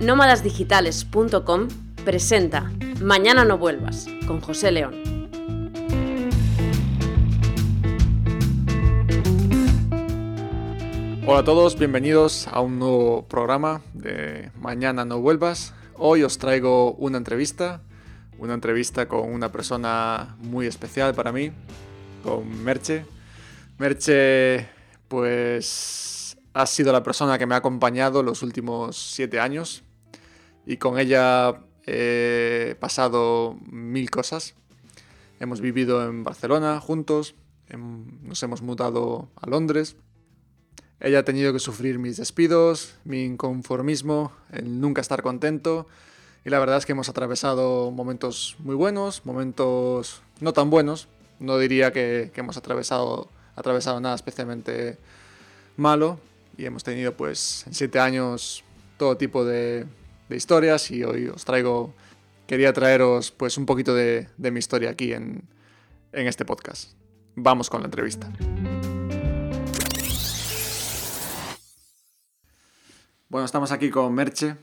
nómadasdigitales.com presenta Mañana no vuelvas con José León. Hola a todos, bienvenidos a un nuevo programa de Mañana no vuelvas. Hoy os traigo una entrevista, una entrevista con una persona muy especial para mí, con Merche. Merche, pues ha sido la persona que me ha acompañado los últimos siete años y con ella he pasado mil cosas. Hemos vivido en Barcelona juntos, nos hemos mudado a Londres. Ella ha tenido que sufrir mis despidos, mi inconformismo, el nunca estar contento. Y la verdad es que hemos atravesado momentos muy buenos, momentos no tan buenos. No diría que, que hemos atravesado, atravesado nada especialmente malo. Y hemos tenido pues en siete años todo tipo de, de historias y hoy os traigo, quería traeros pues un poquito de, de mi historia aquí en, en este podcast. Vamos con la entrevista. Bueno, estamos aquí con Merche.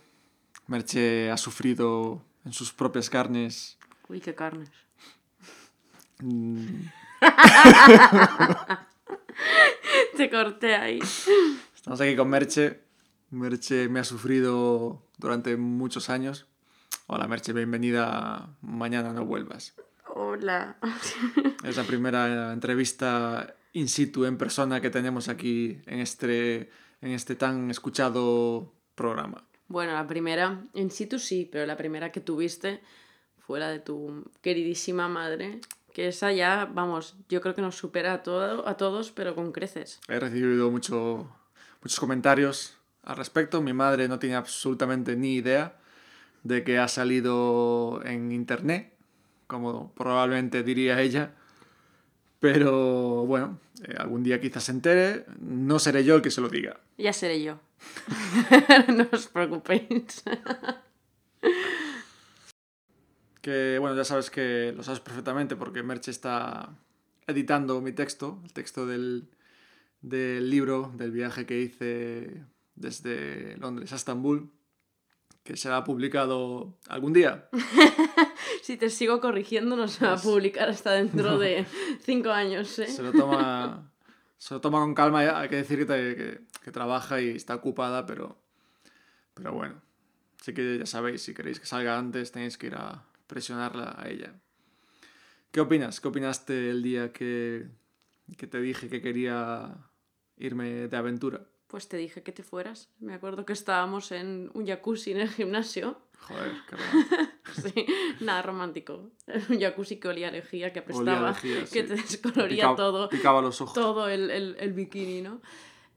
Merche ha sufrido en sus propias carnes. Uy, qué carnes. mm, Te corté ahí. Estamos aquí con Merche. Merche me ha sufrido durante muchos años. Hola Merche, bienvenida. Mañana no vuelvas. Hola. Es la primera entrevista in situ, en persona, que tenemos aquí en este, en este tan escuchado programa. Bueno, la primera, en situ sí, pero la primera que tuviste fue la de tu queridísima madre. Que esa ya, vamos, yo creo que nos supera a, todo, a todos, pero con creces. He recibido mucho, muchos comentarios al respecto. Mi madre no tiene absolutamente ni idea de que ha salido en internet, como probablemente diría ella. Pero bueno, eh, algún día quizás se entere. No seré yo el que se lo diga. Ya seré yo. no os preocupéis. Que bueno, ya sabes que lo sabes perfectamente porque Merche está editando mi texto, el texto del, del libro, del viaje que hice desde Londres a Estambul, que será publicado algún día. si te sigo corrigiendo, no se va a Pues- publicar hasta dentro de cinco años, ¿eh? Se lo toma, se lo toma con calma, ya, hay que decir que, te- que- que trabaja y está ocupada, pero, pero bueno, sí que ya sabéis, si queréis que salga antes tenéis que ir a presionarla a ella. ¿Qué opinas? ¿Qué opinaste el día que, que te dije que quería irme de aventura? Pues te dije que te fueras. Me acuerdo que estábamos en un jacuzzi en el gimnasio. Joder, qué. Sí, nada romántico. Un jacuzzi que olía a lejía, que apestaba, lejía, que te descoloría Picaba- todo, Picaba los ojos. todo el, el- el bikini, ¿no?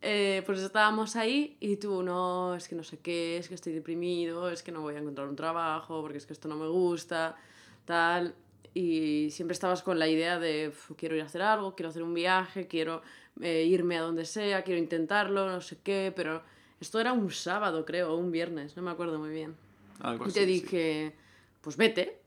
Eh, pues estábamos ahí y tú, no, es que no sé qué, es que estoy deprimido, es que no voy a encontrar un trabajo, porque es que esto no me gusta, tal. Y siempre estabas con la idea de, "Uf, quiero ir a hacer algo, quiero hacer un viaje, quiero eh, irme a donde sea, quiero intentarlo, no sé qué, pero esto era un sábado, creo, o un viernes, no me acuerdo muy bien. Algo Y te sí. dije, pues vete.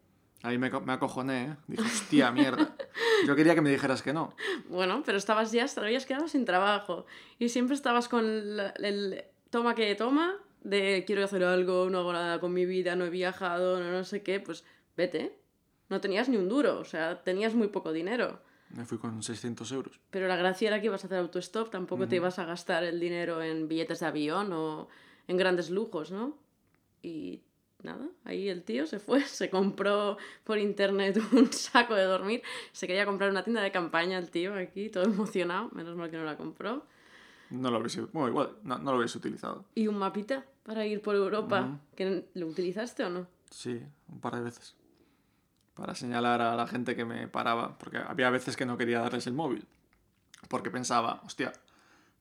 Ahí me, me acojoné, ¿eh? Dije, hostia, mierda. Yo quería que me dijeras que no. Bueno, pero estabas ya, te habías quedado sin trabajo. Y siempre estabas con la- el toma que toma, de quiero hacer algo, no hago nada con mi vida, no he viajado, no, no sé qué, pues vete. No tenías ni un duro, o sea, tenías muy poco dinero. Me fui con 600 euros. Pero la gracia era que ibas a hacer autostop, tampoco te Ujú. ibas a gastar el dinero en billetes de avión o en grandes lujos, ¿no? Y nada, ahí el tío se fue, se compró por internet un saco de dormir, se quería comprar una tienda de campaña el tío aquí, todo emocionado, menos mal que no la compró, No lo hubiese, bueno, igual, no, no lo hubiese utilizado. y un mapita para ir por Europa, Ujú. que ¿lo utilizaste o no? Sí, un par de veces. Para señalar a la gente que me paraba. Porque había veces que no quería darles el móvil. Porque pensaba, hostia,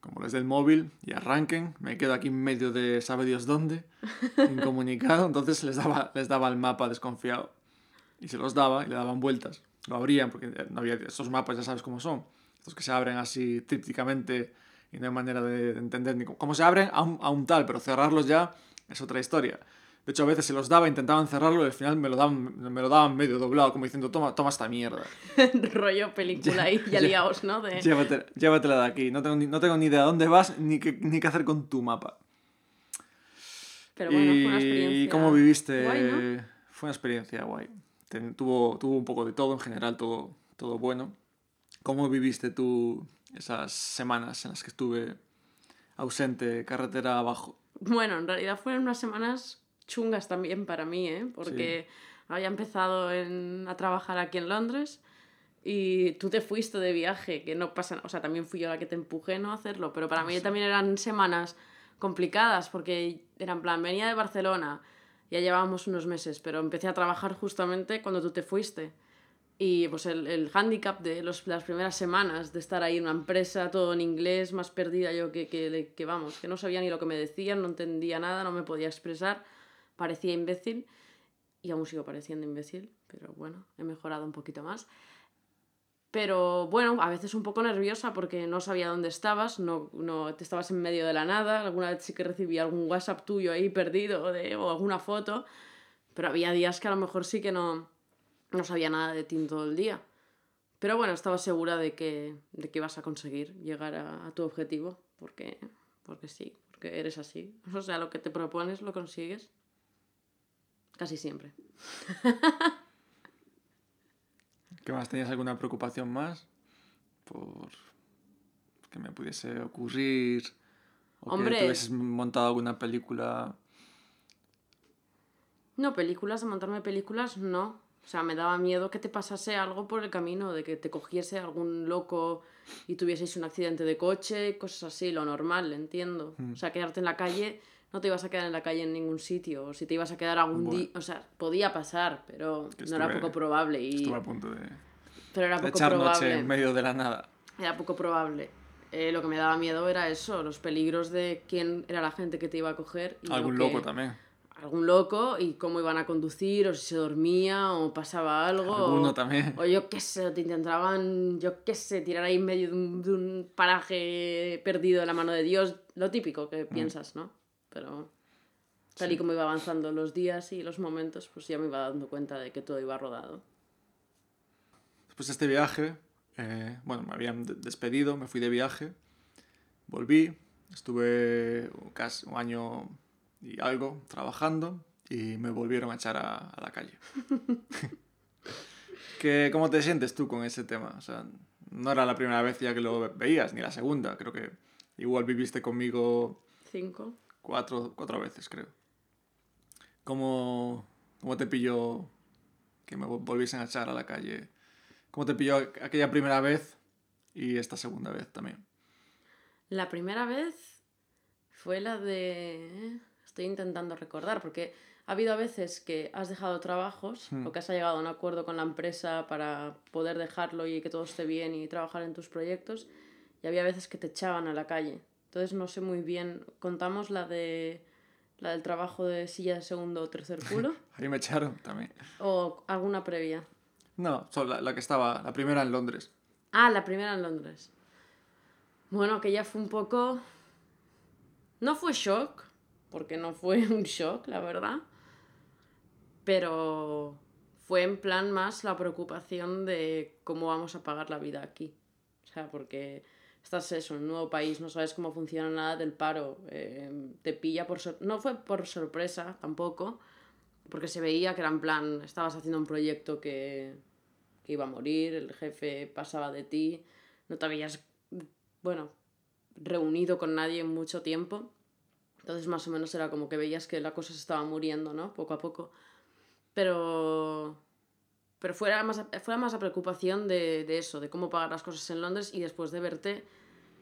como les dé el móvil y arranquen, me quedo aquí en medio de sabe Dios dónde, incomunicado. Entonces les daba, les daba el mapa desconfiado. Y se los daba y le daban vueltas. Lo abrían porque no había esos mapas, ya sabes cómo son. Estos que se abren así trípticamente y no hay manera de entender ni cómo, cómo se abren a un, a un tal, pero cerrarlos ya es otra historia. De hecho, a veces se los daba, intentaban cerrarlo y al final me lo daban, me lo daban medio doblado, como diciendo, toma, toma esta mierda. Rollo película ahí, ya liaos, ¿no? De... Llévate- llévatela de aquí. No tengo, ni, no tengo ni idea de dónde vas ni qué, ni qué hacer con tu mapa. Pero bueno, fue una ¿Y experiencia. cómo viviste? guay, ¿no? Fue una experiencia guay. Ten- tuvo, tuvo un poco de todo, en general todo, todo bueno. ¿Cómo viviste tú esas semanas en las que estuve ausente, carretera abajo? Bueno, en realidad fueron unas semanas chungas también para mí, ¿eh? Porque había empezado en- a trabajar aquí en Londres y tú te fuiste de viaje, que no pasa. O sea, también fui yo la que te empujé no a hacerlo, pero para mí también eran semanas complicadas porque era en plan, venía de Barcelona, ya llevábamos unos meses, pero empecé a trabajar justamente cuando tú te fuiste. Y pues el, el hándicap de los, las primeras semanas de estar ahí en una empresa, todo en inglés, más perdida yo que, que, que vamos, que no sabía ni lo que me decían, no entendía nada, no me podía expresar, parecía imbécil y aún sigo pareciendo imbécil, pero bueno, he mejorado un poquito más. Pero bueno, a veces un poco nerviosa porque no sabía dónde estabas, no, no te estabas en medio de la nada, alguna vez sí que recibí algún WhatsApp tuyo ahí perdido de, o alguna foto, pero había días que a lo mejor sí que no, no sabía nada de ti todo el día. Pero bueno, estaba segura de que, de que ibas a conseguir llegar a, a tu objetivo, porque, porque sí, porque eres así. O sea, lo que te propones lo consigues. Casi siempre. ¿Qué más? ¿Tenías alguna preocupación más? Por que me pudiese ocurrir. O Hombre. que hubieses montado alguna película. No, películas, de montarme películas, no. O sea, me daba miedo que te pasase algo por el camino, de que te cogiese algún loco y tuvieseis un accidente de coche, cosas así, lo normal, entiendo. O sea, quedarte en la calle, no te ibas a quedar en la calle en ningún sitio. O si te ibas a quedar algún Bueno. día, o sea, podía pasar, pero Que no era poco probable. Y... Estuve a punto de, Pero era de poco echar noche probable. en medio de la nada. Era poco probable. Eh, lo que me daba miedo era eso, los peligros de quién era la gente que te iba a coger. Y lo Algún que- loco también. Algún loco y cómo iban a conducir, o si se dormía, o pasaba algo. Alguno o, también. o yo qué sé, te intentaban, yo qué sé, tirar ahí en medio de un, de un paraje perdido de la mano de Dios. Lo típico que piensas, ¿no? Pero tal y como iba avanzando los días y los momentos, pues ya me iba dando cuenta de que todo iba rodado. Después de este viaje, eh, bueno, me habían de- despedido, me fui de viaje, volví, estuve casi un año y algo trabajando y me volvieron a echar a, a la calle. ¿Qué, ¿Cómo te sientes tú con ese tema? O sea, no era la primera vez ya que lo veías, ni la segunda, creo que igual viviste conmigo Cinco. Cuatro, cuatro veces, creo. ¿Cómo, ¿Cómo te pilló que me vol- volviesen a echar a la calle? ¿Cómo te pilló aqu- aquella primera vez y esta segunda vez también? La primera vez fue la de... Estoy intentando recordar, porque ha habido veces que has dejado trabajos Hmm. o que has llegado a un acuerdo con la empresa para poder dejarlo y que todo esté bien y trabajar en tus proyectos, y había veces que te echaban a la calle. Entonces no sé muy bien, contamos la de la del trabajo de silla de segundo o tercer culo Ahí me echaron también. o alguna previa. No, solo la, la que estaba, la primera en Londres. Ah, la primera en Londres. Bueno, que ya fue un poco... No fue shock, porque no fue un shock, la verdad. Pero fue en plan más la preocupación de cómo vamos a pagar la vida aquí. O sea, porque estás eso, en un nuevo país, no sabes cómo funciona nada del paro. eh, te pilla por... sor- No fue por sorpresa tampoco, porque se veía que era en plan, estabas haciendo un proyecto que, que iba a morir, el jefe pasaba de ti, no te habías, bueno, reunido con nadie en mucho tiempo. Entonces más o menos era como que veías que la cosa se estaba muriendo, ¿no? Poco a poco. Pero... Pero fuera más, fuera más la preocupación de, de eso, de cómo pagar las cosas en Londres y después de verte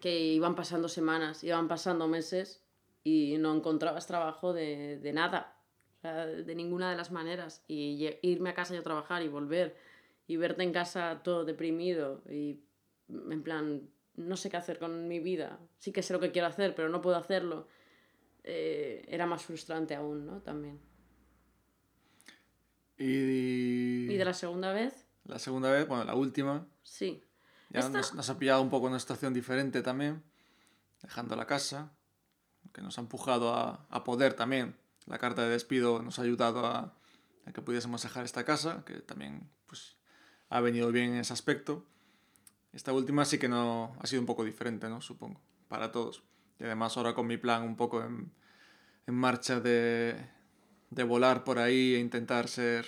que iban pasando semanas, iban pasando meses y no encontrabas trabajo de, de nada, de ninguna de las maneras. Y irme a casa y a trabajar y volver y verte en casa todo deprimido y en plan, no sé qué hacer con mi vida, sí que sé lo que quiero hacer, pero no puedo hacerlo, eh, era más frustrante aún, ¿no? También. Y, Y de la segunda vez, la segunda vez, bueno, la última, sí. ya Esta- nos, nos ha pillado un poco en una situación diferente también, dejando la casa, que nos ha empujado a, a poder también. La carta de despido nos ha ayudado a, a que pudiésemos dejar esta casa, que también pues, ha venido bien en ese aspecto. Esta última sí que no ha sido un poco diferente, ¿no? Supongo, para todos. Y además ahora con mi plan un poco en, en marcha de, de volar por ahí e intentar ser,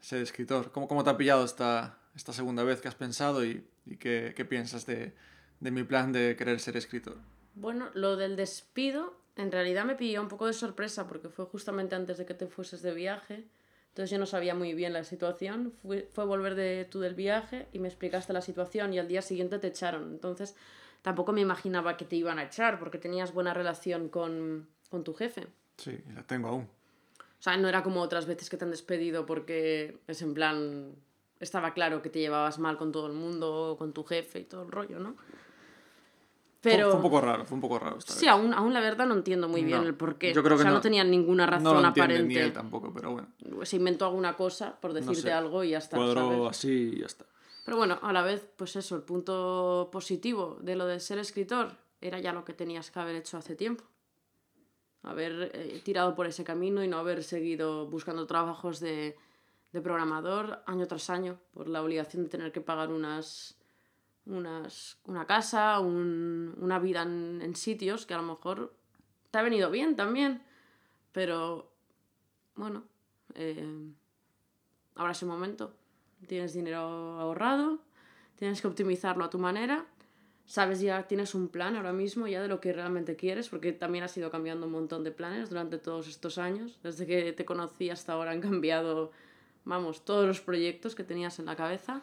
ser escritor. ¿Cómo, ¿Cómo te ha pillado esta, esta segunda vez que has pensado y, y qué, qué, piensas de, de mi plan de querer ser escritor? Bueno, lo del despido en realidad me pilló un poco de sorpresa porque fue justamente antes de que te fueses de viaje. Entonces yo no sabía muy bien la situación. Fue, fue volver de tú del viaje y me explicaste la situación y al día siguiente te echaron. Entonces tampoco me imaginaba que te iban a echar porque tenías buena relación con, con tu jefe. Sí, la tengo aún. O sea, no era como otras veces que te han despedido porque es en plan, estaba claro que te llevabas mal con todo el mundo, con tu jefe y todo el rollo, ¿no? Pero... Fue, fue un poco raro, fue un poco raro. Esta sí, vez. Aún, aún la verdad no entiendo muy bien no, el porqué. Yo creo que o sea, no, no tenía ninguna razón no lo aparente. Ni él tampoco, pero bueno. Se inventó alguna cosa por decirte sé, algo y ya está. Cuadró ¿sabes? así y ya está. Pero bueno, a la vez, pues eso, el punto positivo de lo de ser escritor era ya lo que tenías que haber hecho hace tiempo. Haber eh, tirado por ese camino y no haber seguido buscando trabajos de, de programador año tras año por la obligación de tener que pagar unas unas, una casa, un, una vida en, sitios que a lo mejor te ha venido bien también, pero bueno, eh, ahora es el momento. Tienes dinero ahorrado, tienes que optimizarlo a tu manera, sabes ya, tienes un plan ahora mismo ya de lo que realmente quieres, porque también has ido cambiando un montón de planes durante todos estos años, desde que te conocí hasta ahora han cambiado, vamos, todos los proyectos que tenías en la cabeza.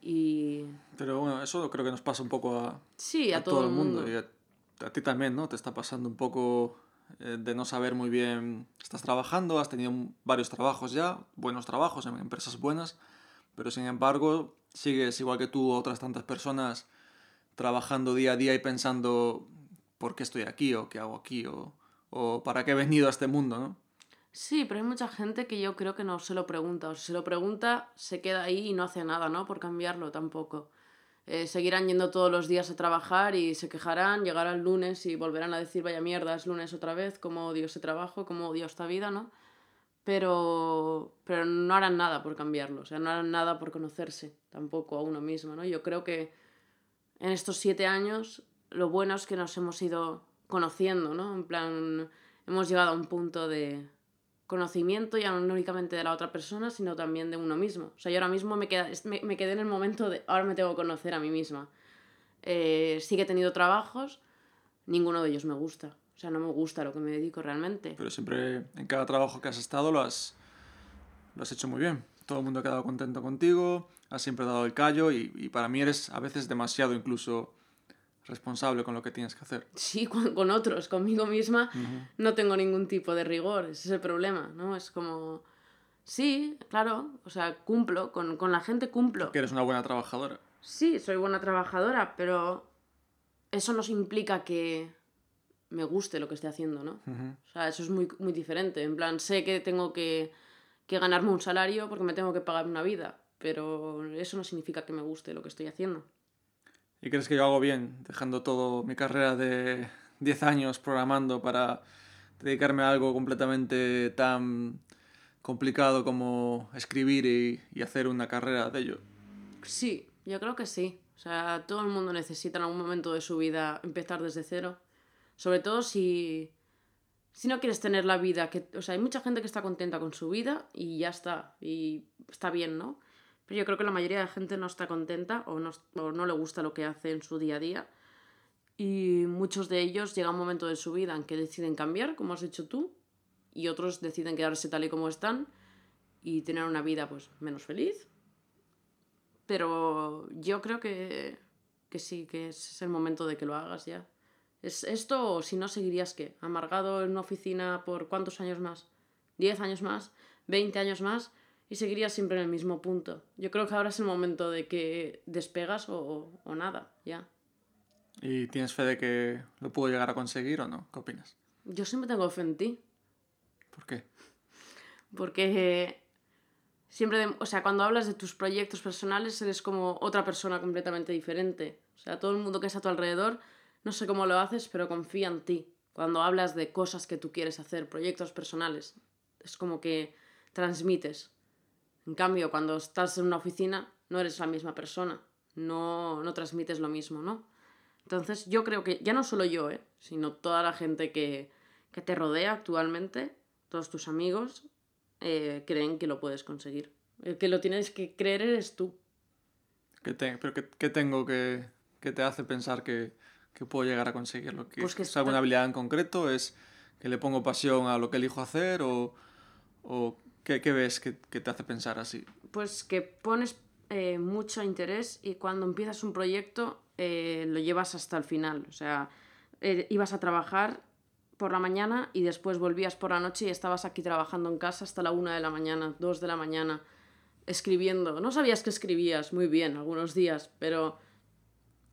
Y... Pero bueno, eso creo que nos pasa un poco a, sí, a, a todo, todo, el mundo. mundo. Y a, a, ti también, ¿no? Te está pasando un poco eh, de no saber muy bien. Estás trabajando, has tenido varios trabajos ya, buenos trabajos en empresas buenas, pero sin embargo sigues igual que tú, otras tantas personas, trabajando día a día y pensando por qué estoy aquí o qué hago aquí o, o para qué he venido a este mundo, ¿no? Sí, pero hay mucha gente que yo creo que no se lo pregunta. O si se lo pregunta, se queda ahí y no hace nada, ¿no? Por cambiarlo tampoco. Eh, seguirán yendo todos los días a trabajar y se quejarán, llegarán lunes y volverán a decir, vaya mierda, es lunes otra vez, cómo odio ese trabajo, cómo odio esta vida, ¿no? Pero, pero no harán nada por cambiarlo, o sea, no harán nada por conocerse tampoco a uno mismo, ¿no? Yo creo que en estos siete años lo bueno es que nos hemos ido conociendo, ¿no? En plan, hemos llegado a un punto de, conocimiento ya no únicamente de la otra persona, sino también de uno mismo. O sea, yo ahora mismo me, queda, me, quedé en el momento de, ahora me tengo que conocer a mí misma. Eh, sí que he tenido trabajos, ninguno de ellos me gusta. O sea, no me gusta lo que me dedico realmente. Pero siempre, en cada trabajo que has estado, lo has, lo has hecho muy bien. Todo el mundo ha quedado contento contigo, has siempre dado el callo y, y para mí eres a veces demasiado incluso responsable con lo que tienes que hacer. Sí, con, con otros, conmigo misma uh -huh. no tengo ningún tipo de rigor, ese es el problema, ¿no? Es como, sí, claro, o sea, cumplo, con, con la gente cumplo. Porque eres una buena trabajadora. Sí, soy buena trabajadora, pero eso no implica que me guste lo que esté haciendo, ¿no? Uh -huh. O sea, eso es muy, muy diferente, en plan, sé que tengo que, que ganarme un salario porque me tengo que pagar una vida, pero eso no significa que me guste lo que estoy haciendo. ¿Y crees que yo hago bien dejando todo mi carrera de 10 años programando para dedicarme a algo completamente tan complicado como escribir y, y, hacer una carrera de ello? Sí, yo creo que sí. O sea, todo el mundo necesita en algún momento de su vida empezar desde cero. Sobre todo si, si no quieres tener la vida que... O sea, hay mucha gente que está contenta con su vida y ya está. Y está bien, ¿no? Pero yo creo que la mayoría de la gente no está contenta o no, o no le gusta lo que hace en su día a día. Y muchos de ellos llega un momento de su vida en que deciden cambiar, como has hecho tú, y otros deciden quedarse tal y como están y tener una vida pues menos feliz. Pero yo creo que, que sí, que es el momento de que lo hagas ya. ¿Es esto o si no seguirías qué? ¿Amargado en una oficina por cuántos años más? ¿10 años más? ¿20 años más? Y seguirías siempre en el mismo punto. Yo creo que ahora es el momento de que despegas o, o, nada, ya. ¿Y tienes fe de que lo puedo llegar a conseguir o no? ¿Qué opinas? Yo siempre tengo fe en ti. ¿Por qué? Porque siempre, de, o sea, cuando hablas de tus proyectos personales eres como otra persona completamente diferente. O sea, todo el mundo que está a tu alrededor, no sé cómo lo haces, pero confía en ti. Cuando hablas de cosas que tú quieres hacer, proyectos personales, es como que transmites en cambio, cuando estás en una oficina, no eres la misma persona, no, no transmites lo mismo, ¿no? Entonces, yo creo que ya no solo yo, ¿eh? sino toda la gente que, que te rodea actualmente, todos tus amigos, eh, creen que lo puedes conseguir. El que lo tienes que creer eres tú. ¿Qué, te- pero qué, qué tengo que, que te hace pensar que, que puedo llegar a conseguirlo? ¿Que Pues que ¿Es alguna habilidad en concreto? ¿Es que le pongo pasión a lo que elijo hacer? ¿O, o qué, qué ves que, que te hace pensar así? Pues que pones eh, mucho interés y cuando empiezas un proyecto eh, lo llevas hasta el final. O sea, eh, ibas a trabajar por la mañana y después volvías por la noche y estabas aquí trabajando en casa hasta la una de la mañana, dos de la mañana, escribiendo. No sabías que escribías muy bien algunos días, pero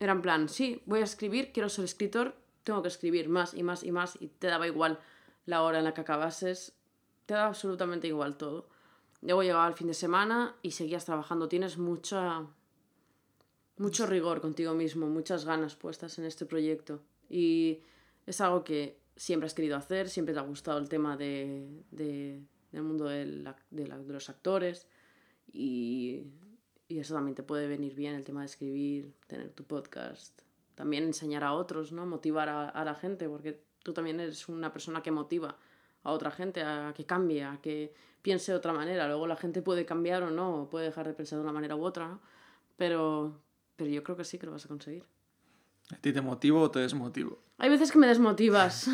era en plan, sí, voy a escribir, quiero ser escritor, tengo que escribir más y más y más y te daba igual la hora en la que acabases, te daba absolutamente igual todo. Luego llegaba el fin de semana y seguías trabajando. Tienes mucha, mucho rigor contigo mismo, muchas ganas puestas en este proyecto. Y es algo que siempre has querido hacer, siempre te ha gustado el tema de, de- del mundo del ac- de, la- de los actores. Y, y eso también te puede venir bien, el tema de escribir, tener tu podcast. También enseñar a otros, ¿no? Motivar a, a la gente, porque tú también eres una persona que motiva a otra gente a que cambie, a que piense de otra manera. Luego la gente puede cambiar o no, puede dejar de pensar de una manera u otra, ¿no? Pero, pero yo creo que sí que lo vas a conseguir. ¿A ti te motivo o te desmotivo? Hay veces que me desmotivas,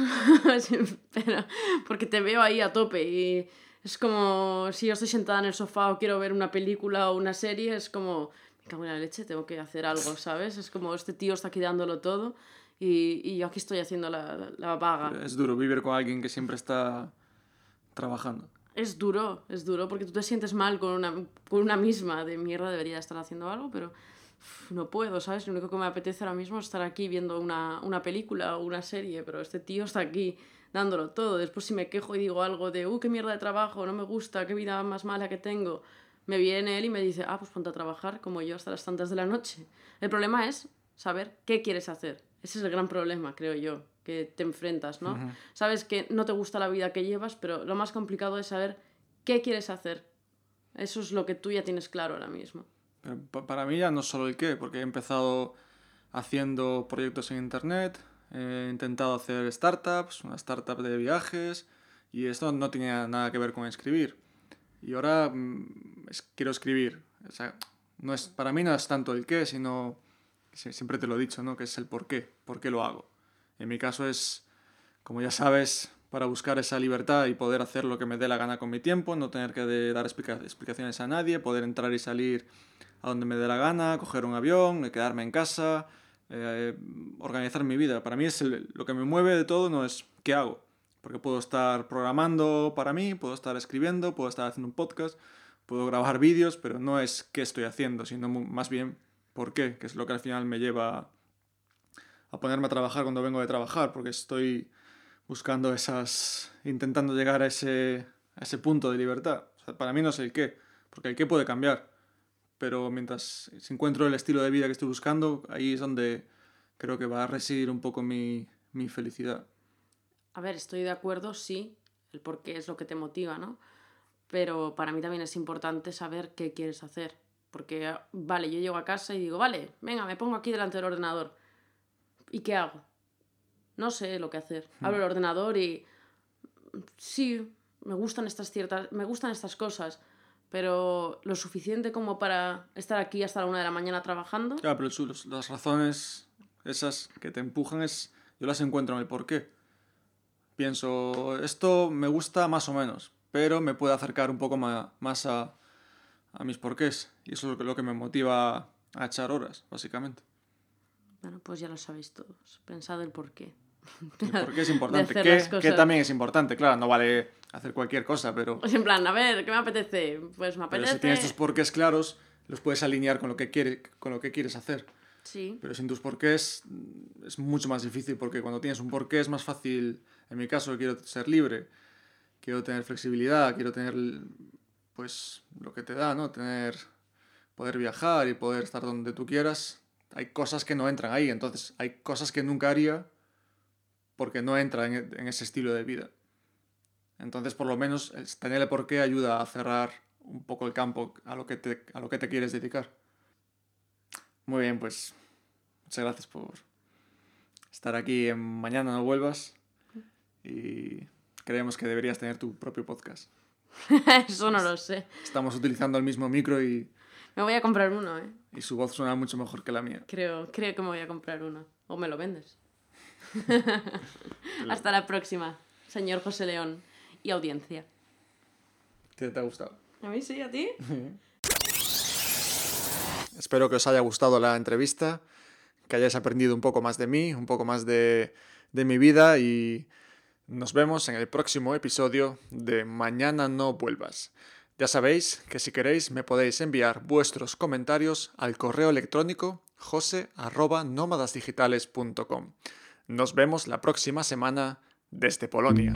pero porque te veo ahí a tope y es como si yo estoy sentada en el sofá o quiero ver una película o una serie, es como, me cago en la leche, tengo que hacer algo, ¿sabes? Es como este tío está aquí dándolo todo y, y yo aquí estoy haciendo la, la, vaga. Es duro vivir con alguien que siempre está trabajando. Es duro, es duro porque tú te sientes mal con una, con una misma de mierda, debería estar haciendo algo, pero uf, no puedo, ¿sabes? Lo único que me apetece ahora mismo es estar aquí viendo una, una película o una serie, pero este tío está aquí dándolo todo. Después si me quejo y digo algo de, uh, qué mierda de trabajo, no me gusta, qué vida más mala que tengo, me viene él y me dice, ah, pues ponte a trabajar como yo hasta las tantas de la noche. El problema es saber qué quieres hacer. Ese es el gran problema, creo yo, que te enfrentas, ¿no? Sabes que no te gusta la vida que llevas, pero lo más complicado es saber qué quieres hacer. Eso es lo que tú ya tienes claro ahora mismo. Pa- para mí ya no solo el qué, porque he empezado haciendo proyectos en internet, he intentado hacer startups, una startup de viajes, y esto no tenía nada que ver con escribir. Y ahora mm, quiero escribir. O sea, no es, para mí no es tanto el qué, sino, si- siempre te lo he dicho, ¿no? que es el por qué, por qué lo hago. En mi caso es, como ya sabes, para buscar esa libertad y poder hacer lo que me dé la gana con mi tiempo, no tener que dar explica- explicaciones a nadie, poder entrar y salir a donde me dé la gana, coger un avión, quedarme en casa, eh, organizar mi vida. Para mí es lo que me mueve de todo, no es qué hago. Porque puedo estar programando para mí, puedo estar escribiendo, puedo estar haciendo un podcast, puedo grabar vídeos, pero no es qué estoy haciendo, sino más bien por qué, que es lo que al final me lleva a ponerme a trabajar cuando vengo de trabajar, porque estoy buscando esas, intentando llegar a ese, a ese punto de libertad. Para mí no es el qué, porque el qué puede cambiar, pero mientras encuentro el estilo de vida que estoy buscando, ahí es donde creo que va a residir un poco mi, mi felicidad. A ver, estoy de acuerdo, sí, el por qué es lo que te motiva, ¿no? Pero para mí también es importante saber qué quieres hacer. Porque, vale, yo llego a casa y digo, vale, venga, me pongo aquí delante del ordenador. ¿Y qué hago? No sé lo que hacer. Abro el ordenador y sí, me gustan estas ciertas, me gustan estas cosas, pero lo suficiente como para estar aquí hasta la una de la mañana trabajando. Claro, pero los- las razones esas que te empujan es, yo las encuentro en el porqué. Pienso, esto me gusta más o menos, pero me puede acercar un poco más a, a mis porqués. Y eso es lo que, lo que me motiva a echar horas, básicamente. Bueno, pues ya lo sabéis todos. Pensad el por qué. El porqué es importante. hacer Que, también es importante, claro, no vale hacer cualquier cosa, pero, Es en plan, a ver, ¿qué me apetece? Pues me pero apetece. si tienes tus porqués claros, los puedes alinear con lo que, quiere, con lo que quieres hacer. Sí, Pero sin tus porqués mm, es mucho más difícil porque cuando tienes un porqué es más fácil. En mi caso, quiero ser libre, quiero tener flexibilidad, quiero tener pues que te da, ¿no? Tener poder viajar y poder estar donde tú quieras. Hay cosas que no entran ahí, entonces hay cosas que nunca haría porque no entra en, ese estilo de vida. Entonces, por lo menos, tener el porqué ayuda a cerrar un poco el campo a lo que te, a lo que te quieres dedicar. Muy bien, pues muchas gracias por estar aquí en Mañana No Vuelvas. y creemos que deberías tener tu propio podcast. Eso no lo sé. Estamos utilizando el mismo micro y, Me voy a comprar uno, ¿eh? y su voz suena mucho mejor que la mía. Creo, creo que me voy a comprar uno. O me lo vendes. Hasta la próxima, señor José León y audiencia. ¿Qué te ha gustado? ¿A mí sí? ¿A ti? Espero que os haya gustado la entrevista, que hayáis aprendido un poco más de mí, un poco más de, de mi vida y nos vemos en el próximo episodio de Mañana no vuelvas. Ya sabéis que si queréis me podéis enviar vuestros comentarios al correo electrónico jose@nómadasdigitales.com. Nos vemos la próxima semana desde Polonia.